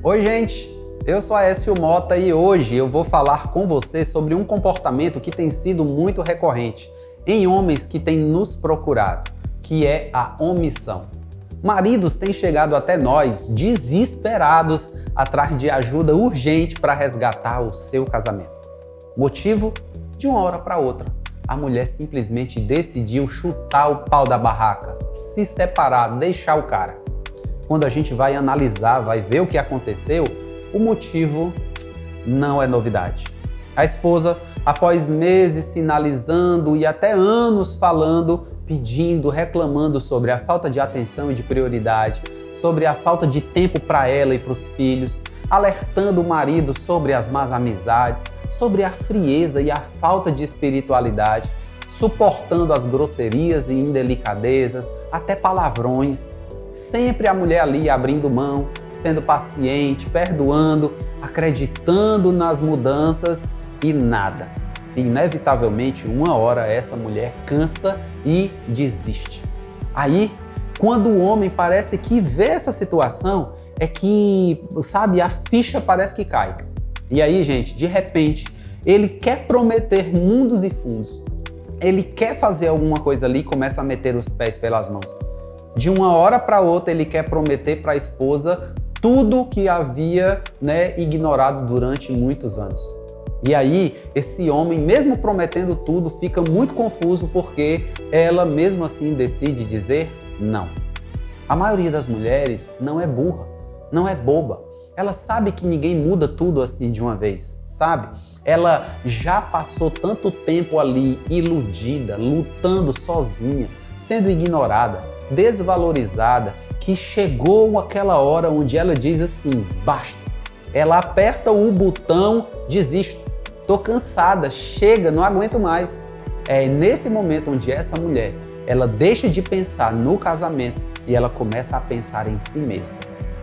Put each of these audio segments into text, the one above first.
Oi, gente! Eu sou Aécio Mota e hoje eu vou falar com você sobre um comportamento que tem sido muito recorrente em homens que têm nos procurado, que é a omissão. Maridos têm chegado até nós desesperados atrás de ajuda urgente para resgatar o seu casamento. Motivo? De uma hora para outra, a mulher simplesmente decidiu chutar o pau da barraca, se separar, deixar o cara. Quando a gente vai analisar, vai ver o que aconteceu, o motivo não é novidade. A esposa, após meses sinalizando e até anos falando, pedindo, reclamando sobre a falta de atenção e de prioridade, sobre a falta de tempo para ela e para os filhos, alertando o marido sobre as más amizades, sobre a frieza e a falta de espiritualidade, suportando as grosserias e indelicadezas, até palavrões. Sempre a mulher ali abrindo mão, sendo paciente, perdoando, acreditando nas mudanças e nada. Inevitavelmente, uma hora essa mulher cansa e desiste. Aí, quando o homem parece que vê essa situação, é que, sabe, a ficha parece que cai. E aí, gente, de repente, ele quer prometer mundos e fundos. Ele quer fazer alguma coisa ali e começa a meter os pés pelas mãos. De uma hora para outra, ele quer prometer para a esposa tudo que havia né, ignorado durante muitos anos. E aí, esse homem, mesmo prometendo tudo, fica muito confuso porque ela, mesmo assim, decide dizer não. A maioria das mulheres não é burra, não é boba. Ela sabe que ninguém muda tudo assim de uma vez, sabe? Ela já passou tanto tempo ali iludida, lutando sozinha, sendo ignorada, desvalorizada, que chegou aquela hora onde ela diz assim: basta. Ela aperta o botão, desisto. Tô cansada, chega, não aguento mais. É nesse momento onde essa mulher, ela deixa de pensar no casamento e ela começa a pensar em si mesma.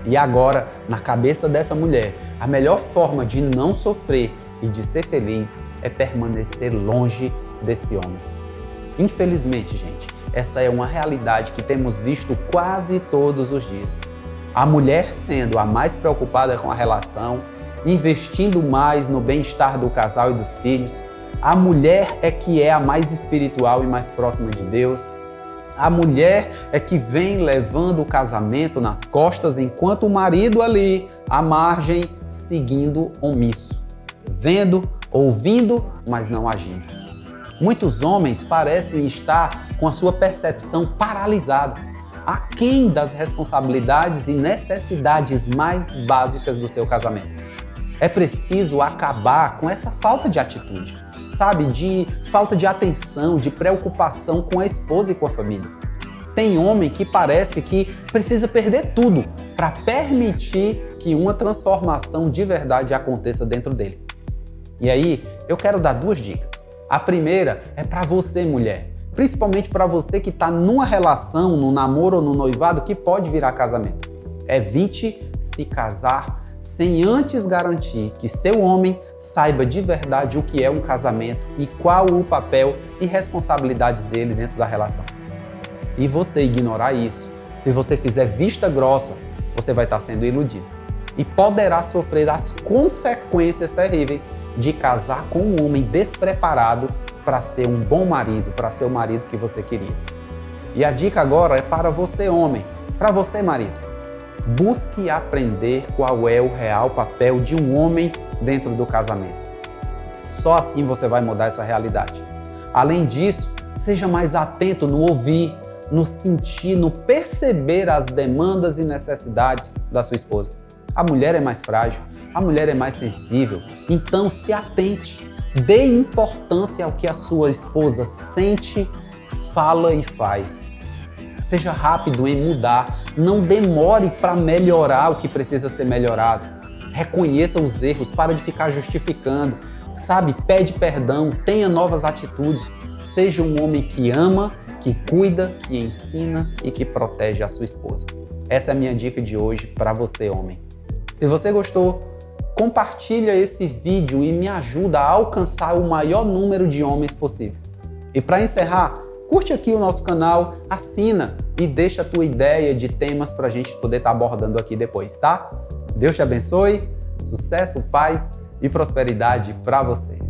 E agora, na cabeça dessa mulher, a melhor forma de não sofrer e de ser feliz é permanecer longe desse homem. Infelizmente, gente, essa é uma realidade que temos visto quase todos os dias. A mulher sendo a mais preocupada com a relação, investindo mais no bem-estar do casal e dos filhos. A mulher é que é a mais espiritual e mais próxima de Deus. A mulher é que vem levando o casamento nas costas, enquanto o marido ali, à margem, seguindo omisso vendo, ouvindo, mas não agindo. Muitos homens parecem estar com a sua percepção paralisada, aquém das responsabilidades e necessidades mais básicas do seu casamento. É preciso acabar com essa falta de atitude, sabe? De falta de atenção, de preocupação com a esposa e com a família. Tem homem que parece que precisa perder tudo para permitir que uma transformação de verdade aconteça dentro dele. E aí, eu quero dar duas dicas. A primeira é para você, mulher, principalmente para você que está numa relação, no namoro ou no noivado que pode virar casamento. Evite se casar sem antes garantir que seu homem saiba de verdade o que é um casamento e qual o papel e responsabilidades dele dentro da relação. Se você ignorar isso, se você fizer vista grossa, você vai estar sendo iludido e poderá sofrer as consequências terríveis de casar com um homem despreparado para ser um bom marido, para ser o marido que você queria. E a dica agora é para você, homem, para você, marido. Busque aprender qual é o real papel de um homem dentro do casamento. Só assim você vai mudar essa realidade. Além disso, seja mais atento no ouvir, no sentir, no perceber as demandas e necessidades da sua esposa. A mulher é mais frágil, a mulher é mais sensível, então se atente, dê importância ao que a sua esposa sente, fala e faz. Seja rápido em mudar, não demore para melhorar o que precisa ser melhorado. Reconheça os erros, para de ficar justificando, sabe? Pede perdão, tenha novas atitudes. Seja um homem que ama, que cuida, que ensina e que protege a sua esposa. Essa é a minha dica de hoje para você, homem. Se você gostou, compartilha esse vídeo e me ajuda a alcançar o maior número de homens possível. E para encerrar, curte aqui o nosso canal, assina e deixa a tua ideia de temas para a gente poder estar tá abordando aqui depois, tá? Deus te abençoe, sucesso, paz e prosperidade para você.